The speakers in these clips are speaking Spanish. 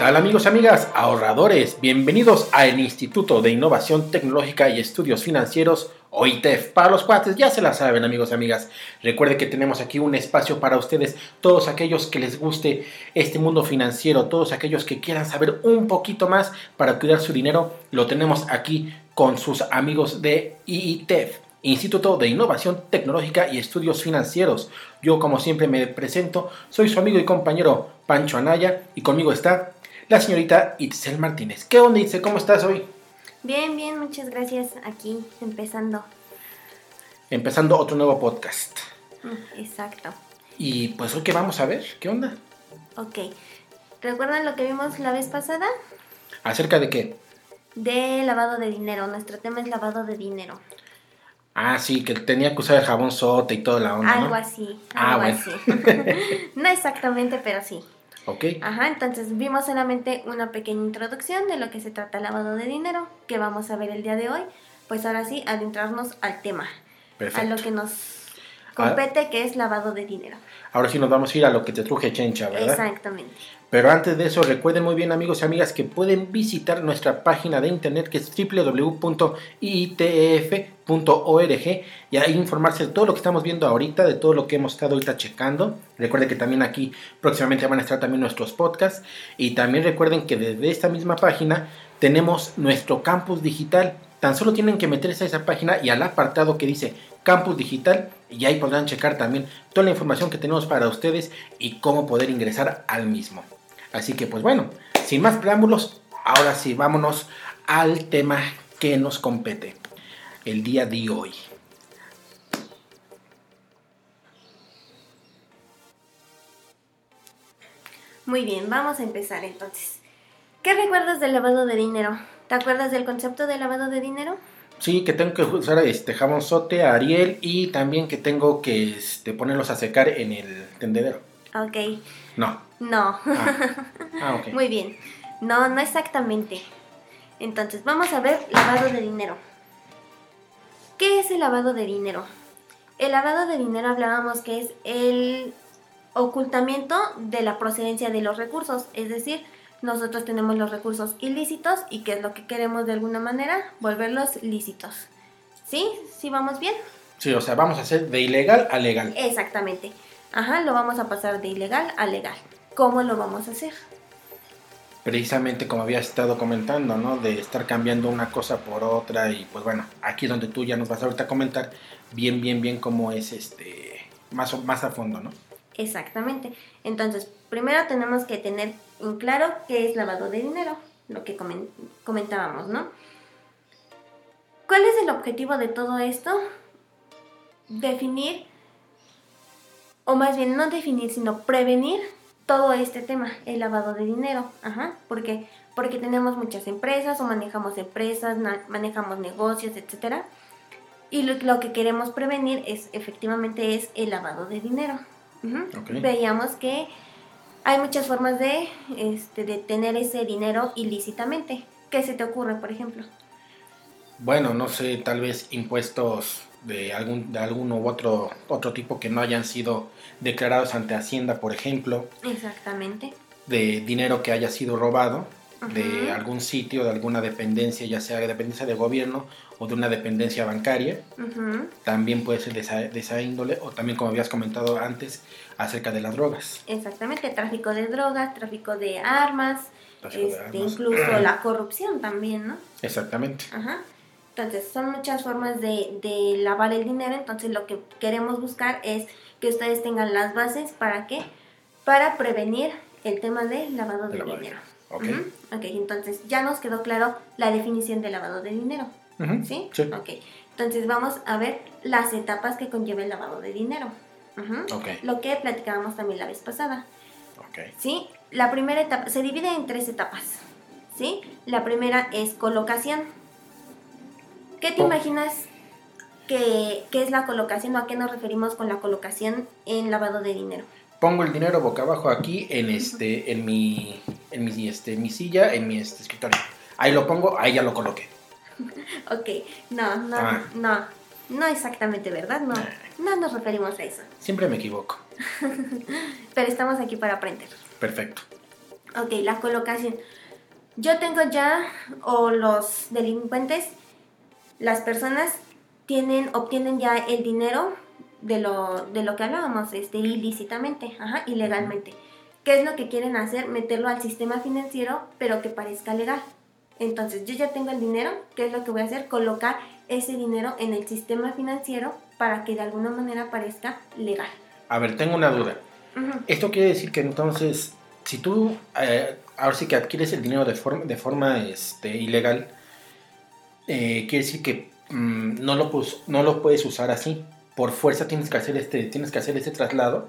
tal amigos y amigas, ahorradores? Bienvenidos al Instituto de Innovación Tecnológica y Estudios Financieros, OITEF. Para los cuates, ya se la saben amigos y amigas. Recuerde que tenemos aquí un espacio para ustedes, todos aquellos que les guste este mundo financiero, todos aquellos que quieran saber un poquito más para cuidar su dinero, lo tenemos aquí con sus amigos de IITEF. Instituto de Innovación Tecnológica y Estudios Financieros. Yo, como siempre, me presento, soy su amigo y compañero Pancho Anaya y conmigo está la señorita Itzel Martínez. ¿Qué onda, Itzel? ¿Cómo estás hoy? Bien, bien, muchas gracias. Aquí empezando. Empezando otro nuevo podcast. Mm, Exacto. Y pues hoy qué vamos a ver, ¿qué onda? Ok. ¿Recuerdan lo que vimos la vez pasada? ¿Acerca de qué? De lavado de dinero. Nuestro tema es lavado de dinero. Ah, sí, que tenía que usar el jabón sote y toda la onda, algo ¿no? así. Ah, Algo bueno. así. no exactamente, pero sí. Ok. Ajá, entonces vimos solamente una pequeña introducción de lo que se trata el lavado de dinero, que vamos a ver el día de hoy. Pues ahora sí, adentrarnos al tema, Perfecto. A lo que nos compete, que es lavado de dinero. Ahora sí nos vamos a ir a lo que te truje chencha, ¿verdad? Exactamente. Pero antes de eso, recuerden muy bien amigos y amigas que pueden visitar nuestra página de internet que es www.iitf.org y ahí informarse de todo lo que estamos viendo ahorita, de todo lo que hemos estado ahorita checando. Recuerden que también aquí próximamente van a estar también nuestros podcasts y también recuerden que desde esta misma página tenemos nuestro campus digital. Tan solo tienen que meterse a esa página y al apartado que dice Campus Digital y ahí podrán checar también toda la información que tenemos para ustedes y cómo poder ingresar al mismo. Así que pues bueno, sin más preámbulos, ahora sí vámonos al tema que nos compete el día de hoy. Muy bien, vamos a empezar entonces. ¿Qué recuerdas del lavado de dinero? ¿Te acuerdas del concepto de lavado de dinero? Sí, que tengo que usar este jabón sote, Ariel y también que tengo que este, ponerlos a secar en el tendedero. Ok, No. no. Ah, ah, ok. Muy bien. No, no exactamente. Entonces, vamos a ver lavado de dinero. ¿Qué es el lavado de dinero? El lavado de dinero hablábamos que es el ocultamiento de la procedencia de los recursos, es decir, nosotros tenemos los recursos ilícitos y qué es lo que queremos de alguna manera, volverlos lícitos. ¿Sí? ¿Sí vamos bien? Sí, o sea, vamos a hacer de ilegal a legal. Exactamente. Ajá, lo vamos a pasar de ilegal a legal. ¿Cómo lo vamos a hacer? precisamente como había estado comentando, ¿no? De estar cambiando una cosa por otra y pues bueno, aquí es donde tú ya nos vas ahorita a comentar bien, bien, bien cómo es este, más, más a fondo, ¿no? Exactamente. Entonces, primero tenemos que tener en claro qué es lavado de dinero, lo que comen- comentábamos, ¿no? ¿Cuál es el objetivo de todo esto? Definir, o más bien no definir, sino prevenir todo este tema, el lavado de dinero. Ajá. ¿Por qué? Porque tenemos muchas empresas o manejamos empresas, manejamos negocios, etcétera. Y lo, lo que queremos prevenir es efectivamente es el lavado de dinero. Ujú. Ok. Veíamos que hay muchas formas de, este, de tener ese dinero ilícitamente. ¿Qué se te ocurre, por ejemplo? Bueno, no sé, tal vez impuestos de algún, de algún u otro, otro tipo que no hayan sido declarados ante Hacienda, por ejemplo, Exactamente. de dinero que haya sido robado de algún sitio, de alguna dependencia, ya sea dependencia de gobierno o de una dependencia bancaria. También puede ser de esa, de esa índole, o también como habías comentado antes, acerca de las drogas. Exactamente. Tráfico de drogas, tráfico de armas, Tráfico de este, armas. incluso la corrupción también, ¿no? Exactamente. Ajá. Entonces, son muchas formas de, de lavar el dinero. Entonces, lo que queremos buscar es que ustedes tengan las bases para qué? Para prevenir el tema de lavado De de lavado dinero. Ok. Ok, entonces ya nos quedó claro la definición de lavado de dinero. ¿Sí? Sí. Ok. Entonces, vamos a ver las etapas que conlleva el lavado de dinero. Ujú. Ok. Lo que platicábamos también la vez pasada. Ok. ¿sí? La primera etapa se divide en tres etapas, ¿sí? La primera es colocación. ¿Qué te Oh. imaginas que, que es la colocación o a qué nos referimos con la colocación en lavado de dinero? Pongo el dinero boca abajo aquí en este, en mi, en mi, este, mi silla, en mi este, escritorio. Ahí lo pongo, ahí ya lo coloqué. Ok, no, no, Ah. no, no exactamente, ¿verdad? No, Ah. no nos referimos a eso. Siempre me equivoco. Pero estamos aquí para aprender. Perfecto. Ok, la colocación. Yo tengo ya, o los delincuentes, las personas tienen, obtienen ya el dinero de lo, de lo que hablábamos, este, ilícitamente, ajá, ilegalmente. ¿Qué es lo que quieren hacer? Meterlo al sistema financiero, pero que parezca legal. Entonces, yo ya tengo el dinero, ¿qué es lo que voy a hacer? Colocar ese dinero en el sistema financiero para que de alguna manera parezca legal. A ver, tengo una duda. Ujú. Esto quiere decir que entonces, si tú eh, ahora sí que adquieres el dinero de forma, de forma este, ilegal, eh, quiere decir que mm, no, lo, pus- no lo puedes usar así. Por fuerza tienes que hacer este, tienes que hacer este traslado,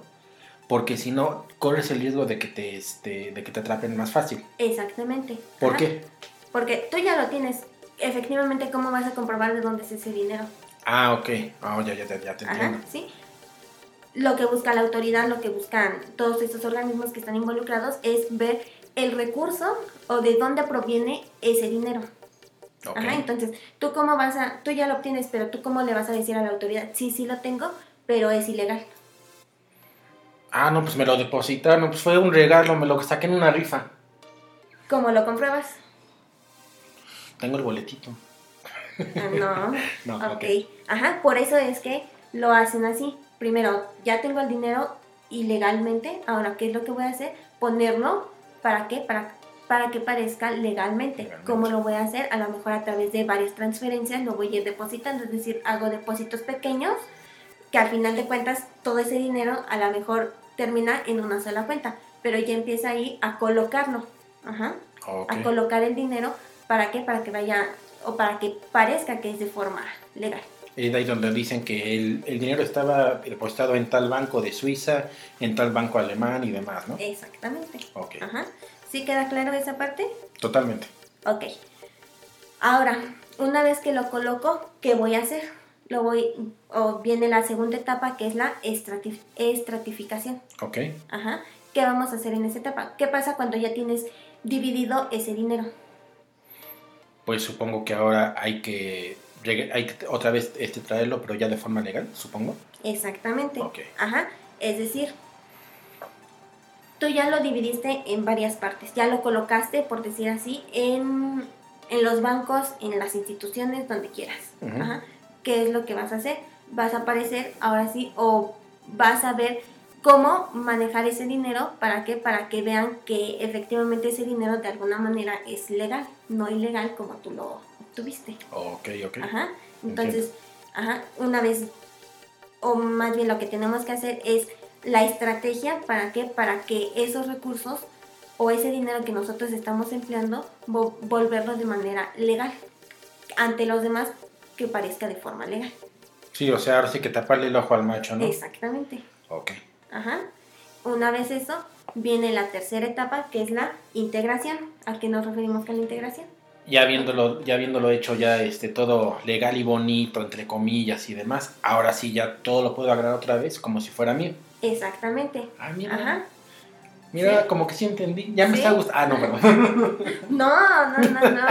porque si no, corres el riesgo de que te, este, de que te atrapen más fácil. Exactamente. ¿Por Ajá. qué? Porque tú ya lo tienes. Efectivamente, ¿cómo vas a comprobar de dónde es ese dinero? Ah, ok. Ah, ya, ya, ya, ya te Ajá, entiendo. ¿sí? Lo que busca la autoridad, lo que buscan todos estos organismos que están involucrados es ver el recurso o de dónde proviene ese dinero. Ajá, entonces, tú cómo vas a, tú ya lo obtienes, pero tú cómo le vas a decir a la autoridad, sí, sí lo tengo, pero es ilegal. Ah, no, pues me lo depositaron, pues fue un regalo, me lo saqué en una rifa. ¿Cómo lo compruebas? Tengo el boletito. Ah, No, No, ok. ok. Ajá, por eso es que lo hacen así. Primero, ya tengo el dinero ilegalmente, ahora, ¿qué es lo que voy a hacer? Ponerlo, ¿para qué? Para, para que parezca legalmente. Legalmente. ¿Cómo lo voy a hacer? A lo mejor a través de varias transferencias lo voy a ir depositando, es decir, hago depósitos pequeños que al final de cuentas todo ese dinero a lo mejor termina en una sola cuenta, pero ya empieza ahí a colocarlo. Ajá Ok. a colocar el dinero para qué para que vaya o para que parezca que es de forma legal Es de ahí donde dicen que el, el dinero estaba depositado en tal banco de Suiza, en tal banco alemán y demás, ¿no? exactamente Ok, ajá sí queda claro esa parte totalmente. ok ahora una vez que lo coloco qué voy a hacer lo voy o viene la segunda etapa que es la estratif- estratificación Ok. ajá qué vamos a hacer en esa etapa qué pasa cuando ya tienes dividido ese dinero Pues supongo que ahora hay que, hay que otra vez este, traerlo, pero ya de forma legal, supongo. Exactamente. Ok. Ajá. Es decir, tú ya lo dividiste en varias partes, ya lo colocaste, por decir así, en, en los bancos, en las instituciones, donde quieras. Ajá. ¿Qué es lo que vas a hacer? Vas a aparecer ahora sí o vas a ver cómo manejar ese dinero para que para que vean que efectivamente ese dinero de alguna manera es legal, no ilegal como tú lo obtuviste. Ok, ok. Ajá. Entonces, ajá, una vez, o más bien lo que tenemos que hacer es la estrategia para que, para que esos recursos o ese dinero que nosotros estamos empleando, vo- volverlo de manera legal ante los demás que parezca de forma legal. Sí, o sea, ahora sí que taparle el ojo al macho, ¿no? Exactamente. Ok. Ajá. Una vez eso, viene la tercera etapa que es la integración. ¿A qué nos referimos con la integración? Ya viéndolo, ya viéndolo hecho ya este todo legal y bonito, entre comillas y demás, ahora sí ya todo lo puedo agarrar otra vez como si fuera mío. Exactamente. Ah, mira. Ajá. Mira, Sí. como que sí entendí. Ya me Sí. está gustando. Ah, no, perdón. No, no, no, no.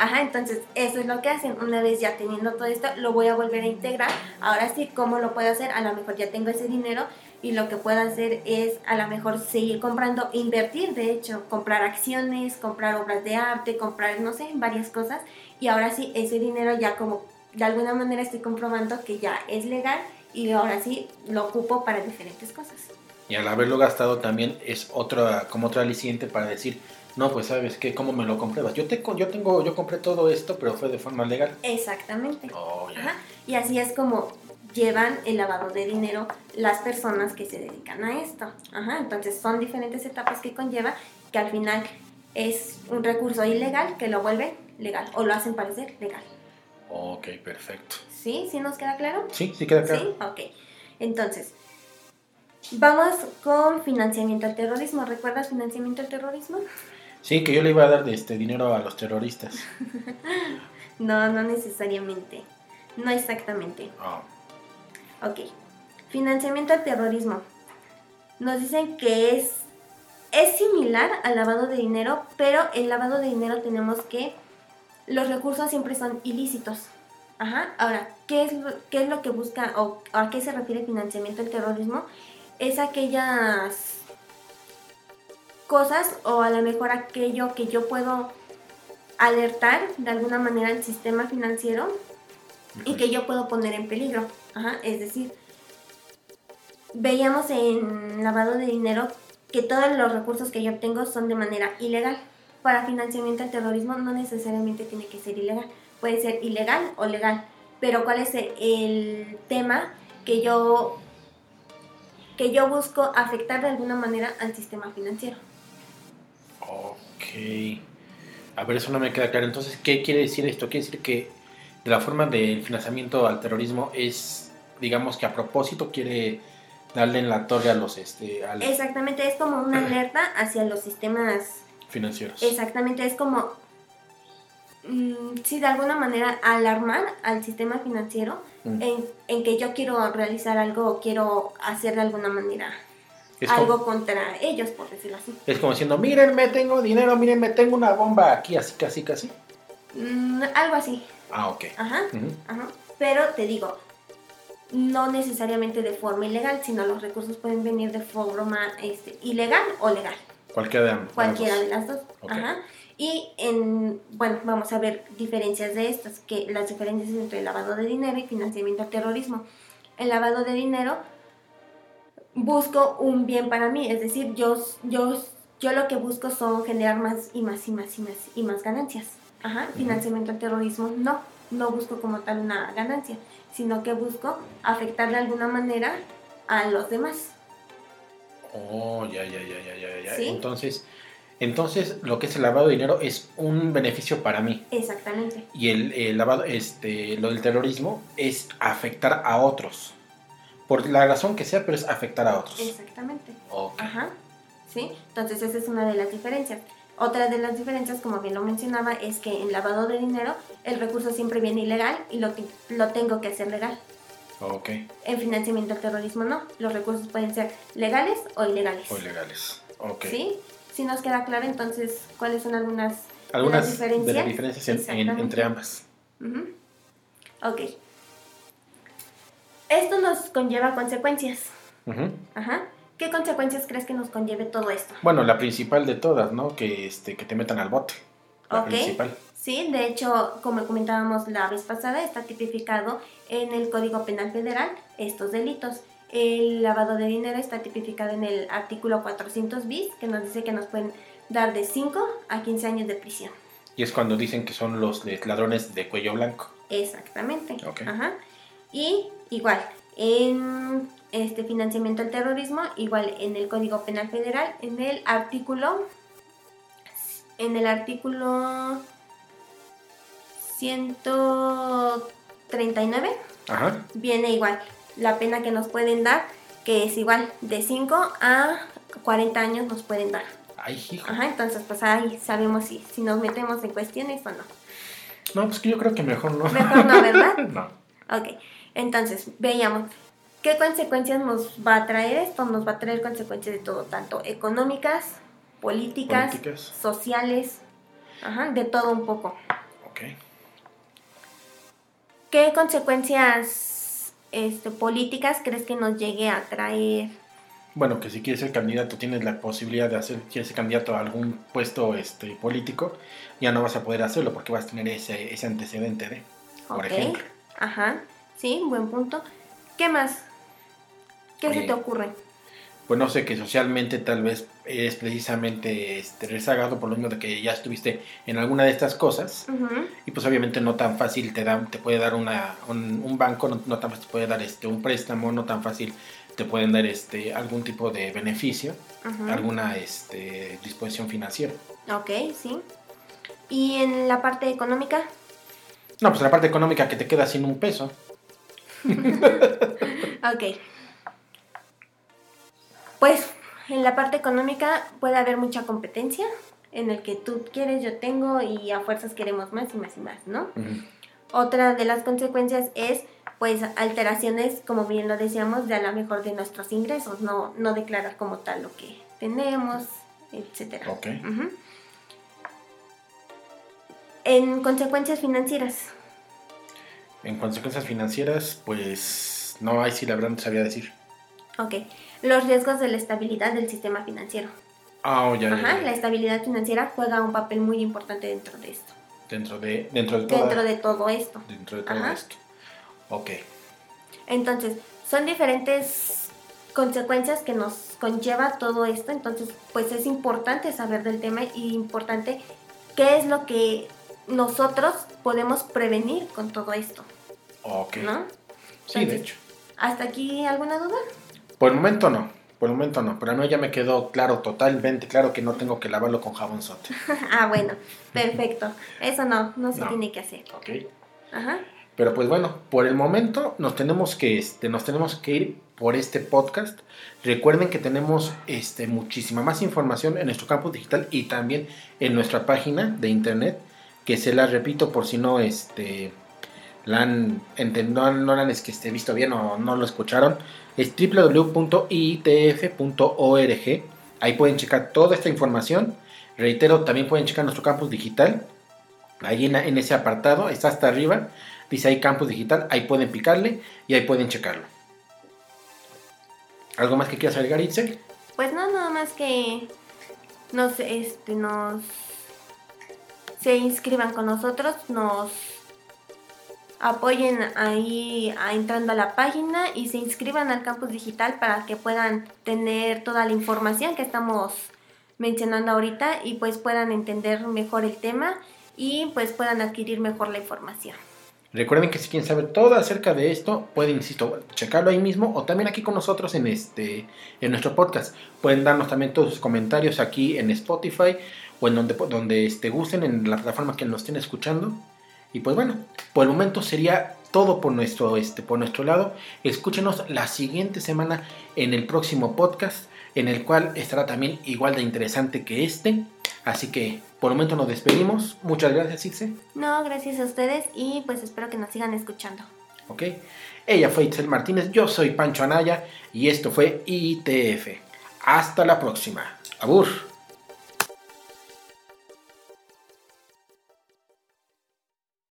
Ajá, entonces eso es lo que hacen. Una vez ya teniendo todo esto, lo voy a volver a integrar. Ahora sí, ¿cómo lo puedo hacer? A lo mejor ya tengo ese dinero y lo que puedo hacer es a lo mejor seguir comprando, invertir, de hecho, comprar acciones, comprar obras de arte, comprar, no sé, varias cosas. Y ahora sí, ese dinero ya como de alguna manera estoy comprobando que ya es legal y ahora sí lo ocupo para diferentes cosas. Y al haberlo gastado también es otra, como otro aliciente para decir, no, pues sabes qué, ¿cómo me lo compruebas? Yo, te, yo tengo, yo compré todo esto, pero fue de forma legal. Exactamente. Oh, ya. Ajá, Y así es como llevan el lavado de dinero las personas que se dedican a esto. Ajá, entonces son diferentes etapas que conlleva que al final es un recurso ilegal que lo vuelve legal o lo hacen parecer legal. Ok, perfecto. ¿Sí? ¿Sí nos queda claro? Sí, sí queda claro. Sí, ok. Entonces, vamos con financiamiento al terrorismo. ¿Recuerdas financiamiento al terrorismo? Sí, que yo le iba a dar de este dinero a los terroristas. No, no necesariamente. No exactamente. Oh, Ok. Financiamiento al terrorismo. Nos dicen que es, es similar al lavado de dinero, pero el lavado de dinero tenemos que los recursos siempre son ilícitos. Ajá. Ahora, ¿qué es lo, qué es lo que busca o a qué se refiere financiamiento al terrorismo? Es aquellas cosas o a lo mejor aquello que yo puedo alertar de alguna manera al sistema financiero y que yo puedo poner en peligro. Ajá, es decir, veíamos en lavado de dinero que todos los recursos que yo obtengo son de manera ilegal. Para financiamiento al terrorismo no necesariamente tiene que ser ilegal, puede ser ilegal o legal. Pero ¿cuál es el tema que yo que yo busco afectar de alguna manera al sistema financiero? Ok. A ver, eso no me queda claro. Entonces, ¿qué quiere decir esto? Quiere decir que de la forma del financiamiento al terrorismo es, digamos que a propósito quiere darle en la torre a los... Este, Exactamente, es como una alerta hacia los sistemas financieros. Exactamente, es como, sí, de alguna manera alarmar al sistema financiero mm. en, que yo quiero realizar algo o quiero hacer de alguna manera algo contra ellos, por decirlo así. Es como diciendo, mírenme, tengo dinero, mírenme, tengo una bomba aquí, así, casi, casi. Mm, algo así. Ah, ok. Ajá, ajá. Pero te digo, no necesariamente de forma ilegal, sino los recursos pueden venir de forma este, ilegal o legal. Cualquiera de ambos. Cualquiera de las dos. Ajá. Y en, bueno, vamos a ver diferencias de estas, que las diferencias entre el lavado de dinero y financiamiento al terrorismo. El lavado de dinero busco un bien para mí, es decir, yo, yo, yo lo que busco son generar más y más y más y más y más ganancias. Ajá. Financiamiento al terrorismo no, no busco como tal una ganancia sino que busco afectar de alguna manera a los demás. Oh, ya, ya, ya, ya, ya, ya. Entonces, entonces lo que es el lavado de dinero es un beneficio para mí. Exactamente. Y el, lavado, este, lo del terrorismo es afectar a otros. Por la razón que sea, pero es afectar a otros. Exactamente. Ajá. ¿Sí? Entonces esa es una de las diferencias. Otra de las diferencias, como bien lo mencionaba, es que en lavado de dinero el recurso siempre viene ilegal y lo, lo tengo que hacer legal. Ok. En financiamiento al terrorismo no. Los recursos pueden ser legales o ilegales. O ilegales. Ok. ¿Sí? Si nos queda claro entonces cuáles son algunas, algunas de las diferencias, de las diferencias entre ambas. Ok. Esto nos conlleva consecuencias. Ajá. ¿Qué consecuencias crees que nos conlleve todo esto? Bueno, la principal de todas, ¿no? Que, este, que te metan al bote. La principal. Sí, de hecho, como comentábamos la vez pasada, está tipificado en el Código Penal Federal estos delitos. El lavado de dinero está tipificado en el artículo 400 bis, que nos dice que nos pueden dar de 5 a 15 años de prisión. Y es cuando dicen que son los ladrones de cuello blanco. Exactamente. Ajá. Y igual, en este financiamiento al terrorismo, igual en el Código Penal Federal, en el artículo en el artículo 139 viene igual la pena que nos pueden dar, que es igual de 5 a 40 años nos pueden dar. Ay, Ajá, entonces pues ahí sabemos si, si nos metemos en cuestiones o no. No, pues que yo creo que mejor no. Mejor no, ¿verdad? no. Ok, entonces veíamos ¿Qué consecuencias nos va a traer esto? Nos va a traer consecuencias de todo, tanto económicas, políticas, sociales, de todo un poco. Ok. ¿Qué consecuencias este, políticas crees que nos llegue a traer? Bueno, que si quieres ser candidato tienes la posibilidad de hacer, quieres ser candidato a algún puesto este, político, ya no vas a poder hacerlo porque vas a tener ese, ese antecedente de, por ejemplo. Ajá, sí, buen punto. ¿Qué más? ¿Qué se te ocurre? Pues no sé, que socialmente tal vez eres precisamente este, rezagado por lo mismo de que ya estuviste en alguna de estas cosas y pues obviamente no tan fácil te da, te puede dar una, un, banco, no, tan fácil te puede dar este, un préstamo, no tan fácil te pueden dar este, algún tipo de beneficio, alguna este, disposición financiera. Ok, sí. ¿Y en la parte económica? No, pues en la parte económica que te queda sin un peso. ok. Pues en la parte económica puede haber mucha competencia en el que tú quieres, yo tengo y a fuerzas queremos más y más y más, ¿no? Otra de las consecuencias es pues alteraciones, como bien lo decíamos, de a lo mejor de nuestros ingresos, no, no declarar como tal lo que tenemos, etcétera. Ok. En consecuencias financieras. En consecuencias financieras, pues no, hay si la verdad no sabía decir. Ok los riesgos de la estabilidad del sistema financiero. Ah, ya, ya, Ajá, ya. la estabilidad financiera juega un papel muy importante dentro de esto. Dentro de, dentro de toda- Dentro de todo esto. dentro de todo Ajá. esto. Ok. Entonces, son diferentes consecuencias que nos conlleva todo esto. Entonces, pues es importante saber del tema y importante qué es lo que nosotros podemos prevenir con todo esto, Ok. ¿no? Sí, de hecho. ¿Hasta aquí alguna duda? Por el momento no. Por el momento no. Pero a mí ya me quedó claro, totalmente claro que no tengo que lavarlo con jabón sote. ah, bueno, perfecto. Eso no, no se No. tiene que hacer. Ok. Ajá. Pero pues bueno, por el momento nos tenemos que, este, nos tenemos que ir por este podcast. Recuerden que tenemos este, muchísima más información en nuestro campus digital y también en nuestra página de internet, que se la repito por si no este, la han, no, no la han es que esté visto bien o no lo escucharon. Es www.iitf.org. Ahí pueden checar toda esta información. Reitero, también pueden checar nuestro campus digital. Ahí en, en ese apartado, está hasta arriba. Dice ahí campus digital, ahí pueden picarle y ahí pueden checarlo. ¿Algo más que quieras agregar, Itzel? Pues no, nada más que nos, este, nos se inscriban con nosotros, nos apoyen ahí a- entrando a la página y se inscriban al campus digital para que puedan tener toda la información que estamos mencionando ahorita y pues puedan entender mejor el tema y pues puedan adquirir mejor la información. Recuerden que si quieren saber todo acerca de esto, pueden, insisto, checarlo ahí mismo o también aquí con nosotros en, este, en nuestro podcast. Pueden darnos también todos sus comentarios aquí en Spotify o en donde, donde este, gusten, en la plataforma que nos estén escuchando. Y pues bueno, por el momento sería todo por nuestro, este, por nuestro lado. Escúchenos la siguiente semana en el próximo podcast, en el cual estará también igual de interesante que este. Así que por el momento nos despedimos. Muchas gracias, Itze. No, gracias a ustedes y pues espero que nos sigan escuchando. ¿ok? Ella fue Itzel Martínez, yo soy Pancho Anaya y esto fue ITF. Hasta la próxima. Abur.